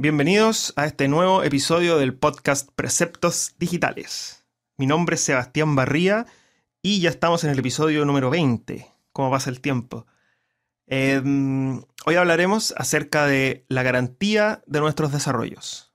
Bienvenidos a este nuevo episodio del podcast Preceptos Digitales. Mi nombre es Sebastián Barría y ya estamos en el episodio número 20. ¿Cómo pasa el tiempo? Eh, hoy hablaremos acerca de la garantía de nuestros desarrollos.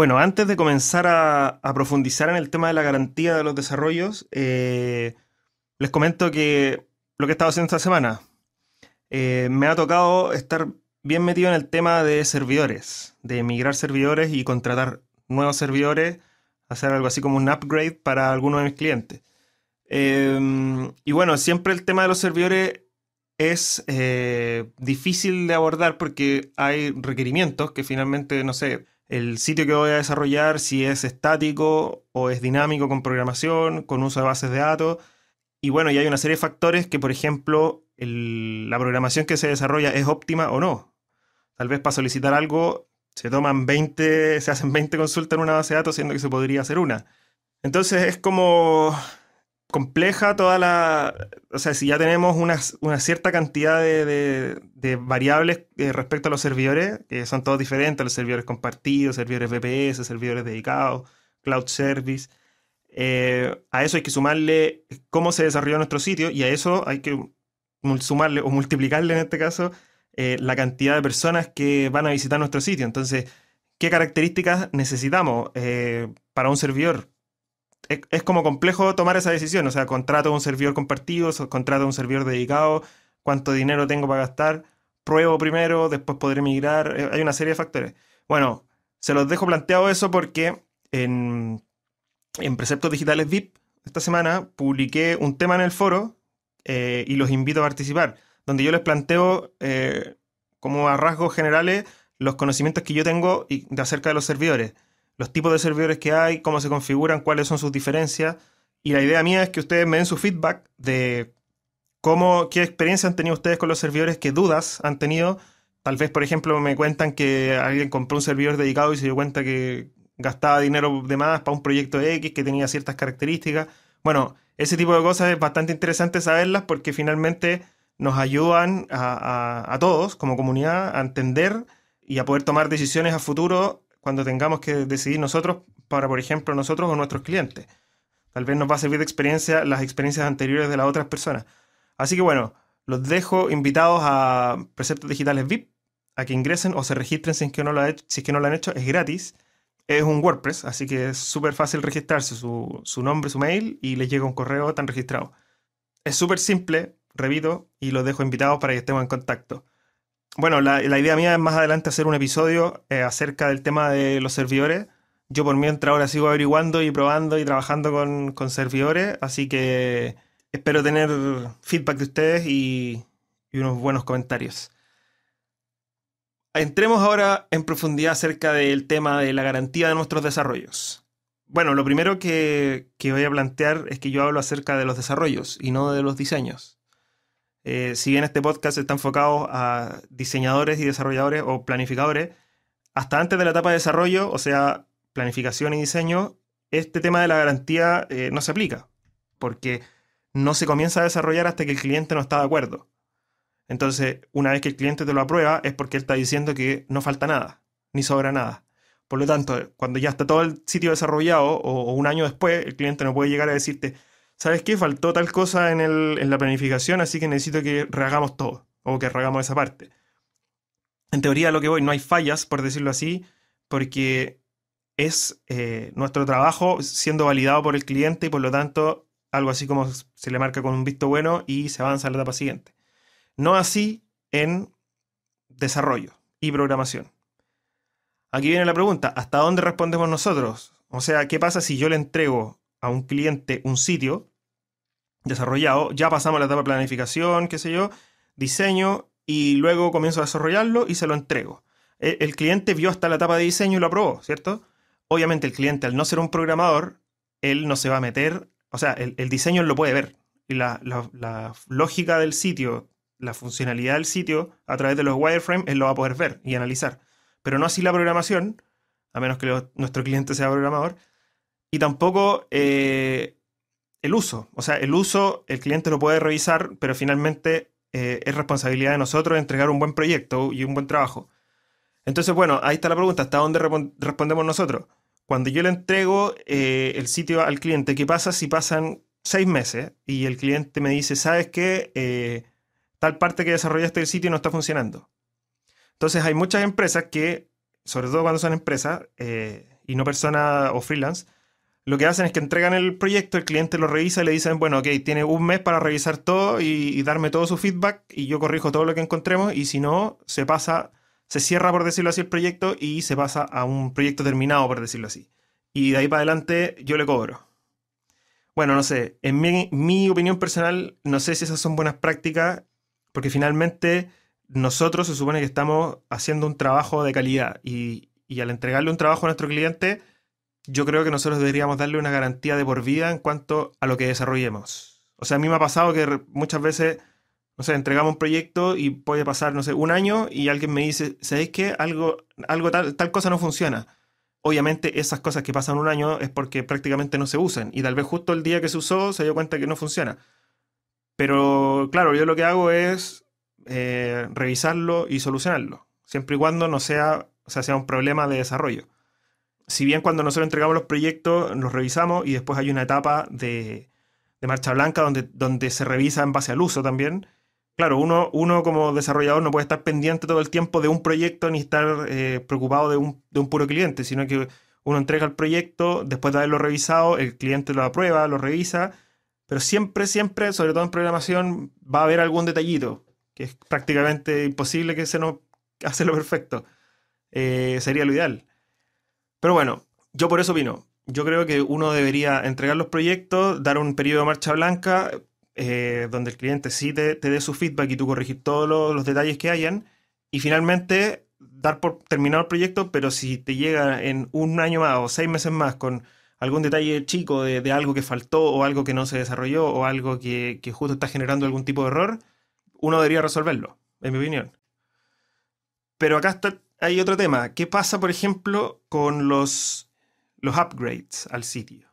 Bueno, antes de comenzar a, profundizar en el tema de la garantía de los desarrollos, eh, les comento que lo que he estado haciendo esta semana, eh, me ha tocado estar bien metido en el tema de servidores, de migrar servidores y contratar nuevos servidores, hacer algo así como un upgrade para algunos de mis clientes. Em, y bueno, siempre el tema de los servidores es eh, difícil de abordar porque hay requerimientos que finalmente, no sé, el sitio que voy a desarrollar, si es estático o es dinámico con programación, con uso de bases de datos. Y bueno, y hay una serie de factores que, por ejemplo, la programación que se desarrolla es óptima o no. Tal vez para solicitar algo se toman 20, se hacen 20 consultas en una base de datos, siendo que se podría hacer una. Entonces es como compleja toda la... O sea, si ya tenemos una, cierta cantidad de, variables eh, respecto a los servidores, que son todos diferentes, los servidores compartidos, servidores VPS, servidores dedicados, cloud service, eh, a eso hay que sumarle cómo se desarrolló nuestro sitio y a eso hay que sumarle o multiplicarle en este caso eh, la cantidad de personas que van a visitar nuestro sitio. Entonces, ¿qué características necesitamos para un servidor? Es, como complejo tomar esa decisión. O sea, contrato un servidor compartido, contrato un servidor dedicado, cuánto dinero tengo para gastar, pruebo primero, después podré migrar. Eh, hay una serie de factores. Bueno, se los dejo planteado eso porque en, Preceptos Digitales VIP esta semana publiqué un tema en el foro eh, y los invito a participar, donde yo les planteo eh, como a rasgos generales los conocimientos que yo tengo de acerca de los servidores los tipos de servidores que hay, cómo se configuran, cuáles son sus diferencias. Y la idea mía es que ustedes me den su feedback de cómo, qué experiencia han tenido ustedes con los servidores, qué dudas han tenido. Tal vez, por ejemplo, me cuentan que alguien compró un servidor dedicado y se dio cuenta que gastaba dinero de más para un proyecto X que tenía ciertas características. Bueno, ese tipo de cosas es bastante interesante saberlas porque finalmente nos ayudan a, a todos como comunidad a entender y a poder tomar decisiones a futuro cuando tengamos que decidir nosotros para, por ejemplo, nosotros o nuestros clientes. Tal vez nos va a servir de experiencia las experiencias anteriores de las otras personas. Así que bueno, los dejo invitados a Preceptos Digitales VIP, a que ingresen o se registren si es que no lo, si es han hecho. Es gratis. Es un WordPress, así que es súper fácil registrarse, su, su, nombre, su mail y les llega un correo tan registrado. Es súper simple, repito, y los dejo invitados para que estemos en contacto. Bueno, la, idea mía es más adelante hacer un episodio eh, acerca del tema de los servidores. Yo por mientras ahora sigo averiguando y probando y trabajando con, servidores, así que espero tener feedback de ustedes y, unos buenos comentarios. Entremos ahora en profundidad acerca del tema de la garantía de nuestros desarrollos. Bueno, lo primero que, que voy a plantear es que yo hablo acerca de los desarrollos y no de los diseños. Eh, si bien este podcast está enfocado a diseñadores y desarrolladores o planificadores, hasta antes de la etapa de desarrollo, o sea, planificación y diseño, este tema de la garantía eh, no se aplica, porque no se comienza a desarrollar hasta que el cliente no está de acuerdo. Entonces, una vez que el cliente te lo aprueba, es porque él está diciendo que no falta nada, ni sobra nada. Por lo tanto, cuando ya está todo el sitio desarrollado o un año después, el cliente no puede llegar a decirte, ¿sabes qué? Faltó tal cosa en, la planificación, así que necesito que rehagamos todo, o que rehagamos esa parte. En teoría, lo que voy, no hay fallas, por decirlo así, porque es eh, nuestro trabajo siendo validado por el cliente y por lo tanto algo así como se le marca con un visto bueno y se avanza a la etapa siguiente. No así en desarrollo y programación. Aquí viene la pregunta, ¿hasta dónde respondemos nosotros? O sea, ¿qué pasa si yo le entrego a un cliente un sitio desarrollado, ya pasamos a la etapa de planificación, qué sé yo, diseño, y luego comienzo a desarrollarlo y se lo entrego. E, el, cliente vio hasta la etapa de diseño y lo aprobó, ¿cierto? Obviamente el cliente, al no ser un programador, él no se va a meter, o sea, el, diseño lo puede ver. Y la, lógica del sitio la funcionalidad del sitio a través de los wireframes, él lo va a poder ver y analizar. Pero no así la programación, a menos que nuestro cliente sea programador, y tampoco eh, el uso. O sea, el uso el cliente lo puede revisar, pero finalmente eh, es responsabilidad de nosotros entregar un buen proyecto y un buen trabajo. Entonces, bueno, ahí está la pregunta, ¿hasta dónde respondemos nosotros? Cuando yo le entrego eh, el sitio al cliente, ¿qué pasa si pasan seis meses y el cliente me dice, ¿sabes qué? tal parte que desarrollaste el sitio no está funcionando. Entonces hay muchas empresas que, sobre todo cuando son empresas y no personas o freelance, lo que hacen es que entregan el proyecto, el cliente lo revisa y le dicen, bueno, ok, tiene un mes para revisar todo y, darme todo su feedback y yo corrijo todo lo que encontremos y si no, se pasa, se cierra, por decirlo así, el proyecto y se pasa a un proyecto terminado, por decirlo así. Y de ahí para adelante yo le cobro. Bueno, no sé, en mi, opinión personal, no sé si esas son buenas prácticas, porque finalmente nosotros se supone que estamos haciendo un trabajo de calidad y, y al entregarle un trabajo a nuestro cliente, yo creo que nosotros deberíamos darle una garantía de por vida en cuanto a lo que desarrollemos. O sea, a mí me ha pasado que muchas veces, no sé, entregamos un proyecto y puede pasar, no sé, un año y alguien me dice, ¿sabéis qué? Algo, algo tal, cosa no funciona. Obviamente esas cosas que pasan un año es porque prácticamente no se usan y tal vez justo el día que se usó se dio cuenta que no funciona. Pero claro, yo lo que hago es eh, revisarlo y solucionarlo, siempre y cuando no sea, sea, sea un problema de desarrollo si bien cuando nosotros entregamos los proyectos los revisamos y después hay una etapa de, marcha blanca donde, donde se revisa en base al uso también, claro, uno, uno como desarrollador no puede estar pendiente todo el tiempo de un proyecto ni estar eh, preocupado de un, de un, puro cliente, sino que uno entrega el proyecto, después de haberlo revisado, el cliente lo aprueba, lo revisa, pero siempre, siempre, sobre todo en programación, va a haber algún detallito, que es prácticamente imposible que se nos lo perfecto. Eh, sería lo ideal. Pero bueno, yo por eso opino. Yo creo que uno debería entregar los proyectos, dar un periodo de marcha blanca, eh, donde el cliente sí te, dé su feedback y tú corregir todos los, detalles que hayan, y finalmente dar por terminado el proyecto, pero si te llega en un año más o seis meses más con algún detalle chico de, algo que faltó o algo que no se desarrolló o algo que, que justo está generando algún tipo de error, uno debería resolverlo, en mi opinión. Pero acá está hay otro tema. ¿Qué pasa, por ejemplo, con los, los upgrades al sitio?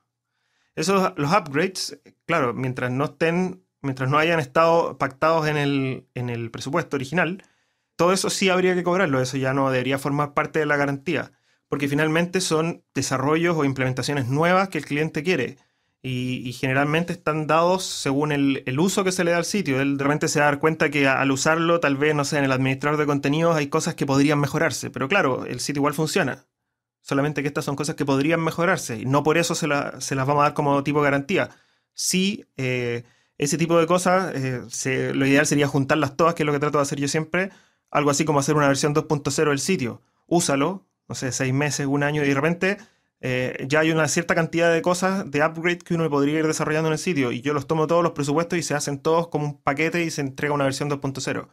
Esos, los upgrades, claro, mientras no estén, mientras no hayan estado pactados en el, en el presupuesto original, todo eso sí habría que cobrarlo. Eso ya no debería formar parte de la garantía. Porque finalmente son desarrollos o implementaciones nuevas que el cliente quiere y, generalmente están dados según el, uso que se le da al sitio. Él de repente se da cuenta que al usarlo, tal vez, no sé, en el administrador de contenidos hay cosas que podrían mejorarse. Pero claro, el sitio igual funciona. Solamente que estas son cosas que podrían mejorarse y no por eso se, las vamos a dar como tipo garantía. Sí, eh, ese tipo de cosas, eh, lo ideal sería juntarlas todas, que es lo que trato de hacer yo siempre. Algo así como hacer una versión 2.0 del sitio. Úsalo, no sé, seis meses, un año y de repente eh, ya hay una cierta cantidad de cosas, de upgrade que uno podría ir desarrollando en el sitio y yo los tomo todos los presupuestos y se hacen todos como un paquete y se entrega una versión 2.0.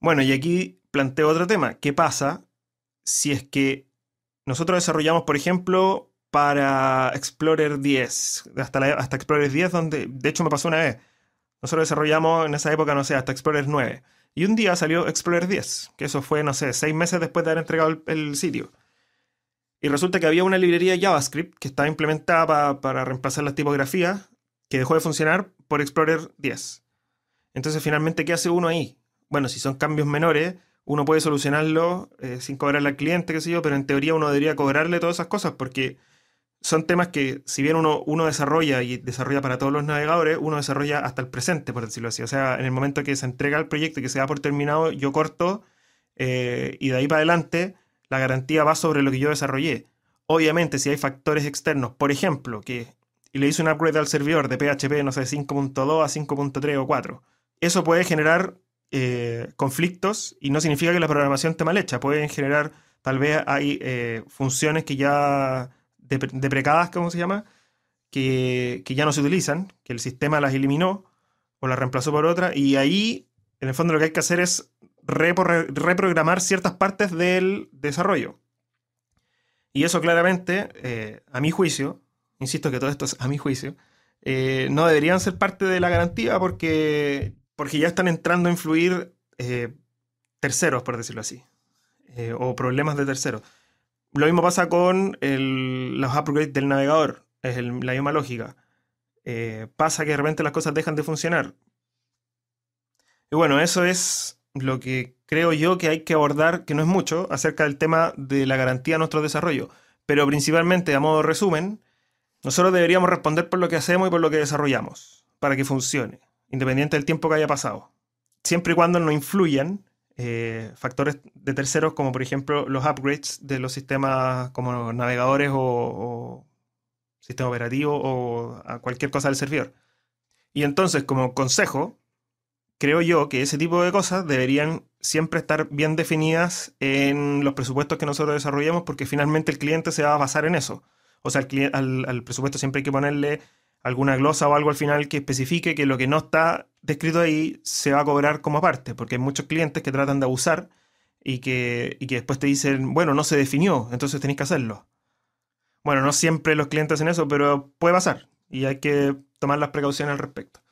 Bueno, y aquí planteo otro tema. ¿Qué pasa si es que nosotros desarrollamos, por ejemplo, para Explorer 10, hasta, hasta Explorer 10, donde de hecho me pasó una vez. Nosotros desarrollamos en esa época, no sé, hasta Explorer 9. Y un día salió Explorer 10, que eso fue, no sé, seis meses después de haber entregado el sitio. Y resulta que había una librería JavaScript que estaba implementada para reemplazar las tipografías que dejó de funcionar por Explorer 10. Entonces, finalmente, ¿qué hace uno ahí? Bueno, si son cambios menores, uno puede solucionarlo eh, sin cobrarle al cliente, qué sé yo, pero en teoría uno debería cobrarle todas esas cosas porque son temas que, si bien uno, uno desarrolla y desarrolla para todos los navegadores, uno desarrolla hasta el presente, por decirlo así. O sea, en el momento que se entrega el proyecto y que se da por terminado, yo corto eh, y de ahí para adelante la garantía va sobre lo que yo desarrollé. Obviamente, si hay factores externos, por ejemplo, que le hice un upgrade al servidor de PHP, no sé, 5.2 a 5.3 o 4, eso puede generar eh, conflictos y no significa que la programación esté mal hecha. Pueden generar, tal vez hay eh, funciones que ya deprecadas, ¿cómo se llama? Que, que, ya no se utilizan, que el sistema las eliminó o las reemplazó por otra, y ahí, en el fondo, lo que hay que hacer es reprogramar ciertas partes del desarrollo. Y eso claramente, eh, a mi juicio, insisto que todo esto es a mi juicio, eh, no deberían ser parte de la garantía porque porque ya están entrando a influir eh, terceros, por decirlo así, o problemas de terceros. Lo mismo pasa con los upgrades del navegador, es la misma lógica. Pasa que de repente las cosas dejan de funcionar. Y bueno, eso es lo que creo yo que hay que abordar, que no es mucho, acerca del tema de la garantía de nuestro desarrollo. Pero principalmente, a modo de resumen, nosotros deberíamos responder por lo que hacemos y por lo que desarrollamos, para que funcione, independiente del tiempo que haya pasado. Siempre y cuando no influyan eh, factores de terceros, como por ejemplo los upgrades de los sistemas como navegadores o, o sistema operativo o a cualquier cosa del servidor. Y entonces, como consejo, creo yo que ese tipo de cosas deberían siempre estar bien definidas en los presupuestos que nosotros desarrollamos, porque finalmente el cliente se va a basar en eso. O sea, al, al, presupuesto siempre hay que ponerle alguna glosa o algo al final que especifique que lo que no está descrito ahí se va a cobrar como aparte, porque hay muchos clientes que tratan de abusar y que, y que después te dicen, bueno, no se definió, entonces tenéis que hacerlo. Bueno, no siempre los clientes hacen eso, pero puede pasar y hay que tomar las precauciones al respecto.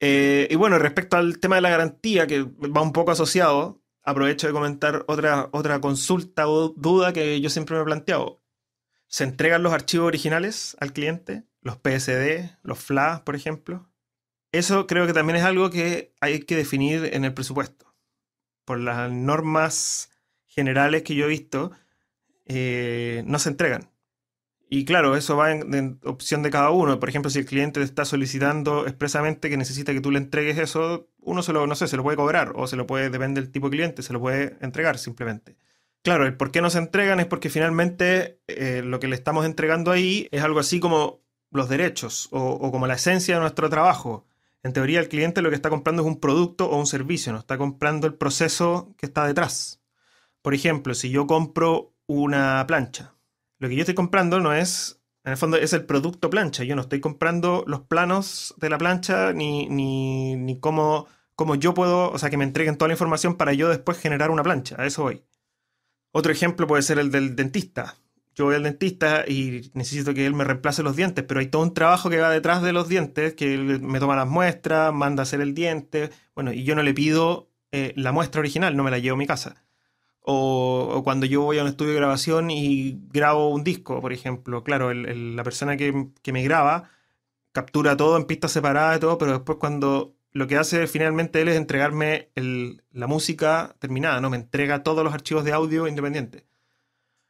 Eh, y bueno, respecto al tema de la garantía, que va un poco asociado, aprovecho de comentar otra, otra consulta o duda que yo siempre me he planteado. ¿Se entregan los archivos originales al cliente? Los PSD, los FLA, por ejemplo. Eso creo que también es algo que hay que definir en el presupuesto. Por las normas generales que yo he visto, eh, no se entregan. Y claro, eso va en, opción de cada uno. Por ejemplo, si el cliente te está solicitando expresamente que necesita que tú le entregues eso, uno se lo, no sé, se lo puede cobrar o se lo puede, depende del tipo de cliente, se lo puede entregar simplemente. Claro, el por qué no se entregan es porque finalmente eh, lo que le estamos entregando ahí es algo así como los derechos o, o, como la esencia de nuestro trabajo. En teoría, el cliente lo que está comprando es un producto o un servicio, no está comprando el proceso que está detrás. Por ejemplo, si yo compro una plancha, lo que yo estoy comprando no es, en el fondo es el producto plancha. Yo no estoy comprando los planos de la plancha ni, ni, ni cómo, cómo yo puedo, o sea, que me entreguen toda la información para yo después generar una plancha. A eso voy. Otro ejemplo puede ser el del dentista. Yo voy al dentista y necesito que él me reemplace los dientes, pero hay todo un trabajo que va detrás de los dientes, que él me toma las muestras, manda a hacer el diente, bueno, y yo no le pido eh, la muestra original, no me la llevo a mi casa. O, cuando yo voy a un estudio de grabación y grabo un disco, por ejemplo. Claro, la persona que, me graba captura todo en pistas separadas y todo, pero después cuando lo que hace finalmente él es entregarme la música terminada, ¿no? Me entrega todos los archivos de audio independientes.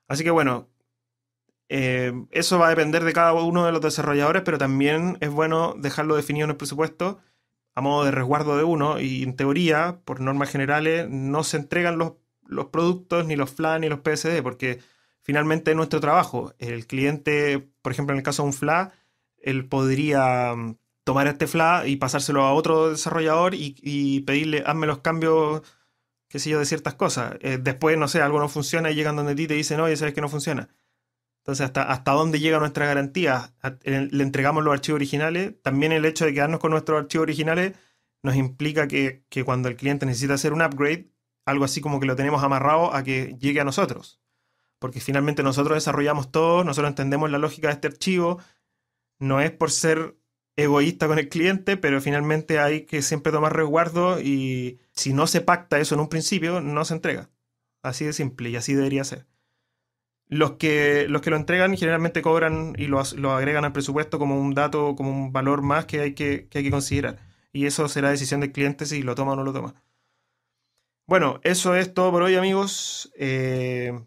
Así que bueno, eh, eso va a depender de cada uno de los desarrolladores, pero también es bueno dejarlo definido en el presupuesto a modo de resguardo de uno y en teoría, por normas generales, no se entregan los los productos, ni los FLA, ni los PSD, porque finalmente es nuestro trabajo. El cliente, por ejemplo, en el caso de un FLA, él podría mm, tomar este FLA y pasárselo a otro desarrollador y, pedirle, hazme los cambios, qué sé yo, de ciertas cosas. Eh, después, no sé, algo no funciona y llegan donde ti te dicen, oye, sabes que no funciona. Entonces, ¿hasta, hasta dónde llega nuestra garantía? Le entregamos los archivos originales. También el hecho de quedarnos con nuestros archivos originales nos implica que, que cuando el cliente necesita hacer un upgrade, algo así como que lo tenemos amarrado a que llegue a nosotros. Porque finalmente nosotros desarrollamos todo, nosotros entendemos la lógica de este archivo. No es por ser egoísta con el cliente, pero finalmente hay que siempre tomar resguardo y si no se pacta eso en un principio, no se entrega. Así de simple y así debería ser. Los que, los que lo entregan generalmente cobran y lo, lo agregan al presupuesto como un dato, como un valor más que hay que, que hay que considerar. Y eso será decisión del cliente si lo toma o no lo toma. Bueno, eso es todo por hoy, amigos. Eh,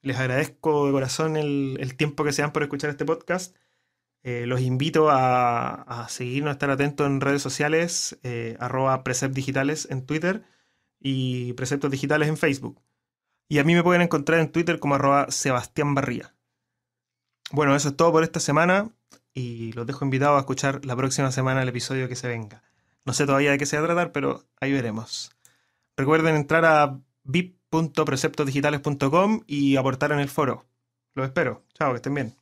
les agradezco de corazón el, tiempo que se dan por escuchar este podcast. Eh, los invito a, seguirnos, a estar atentos en redes sociales, eh, arroba Precept Digitales en Twitter y Preceptos Digitales en Facebook. Y a mí me pueden encontrar en Twitter como arroba Sebastián Barría. Bueno, eso es todo por esta semana y los dejo invitados a escuchar la próxima semana el episodio que se venga. No sé todavía de qué se va a tratar, pero ahí veremos. Recuerden entrar a vip.preceptosdigitales.com y aportar en el foro. Los espero. Chao, que estén bien.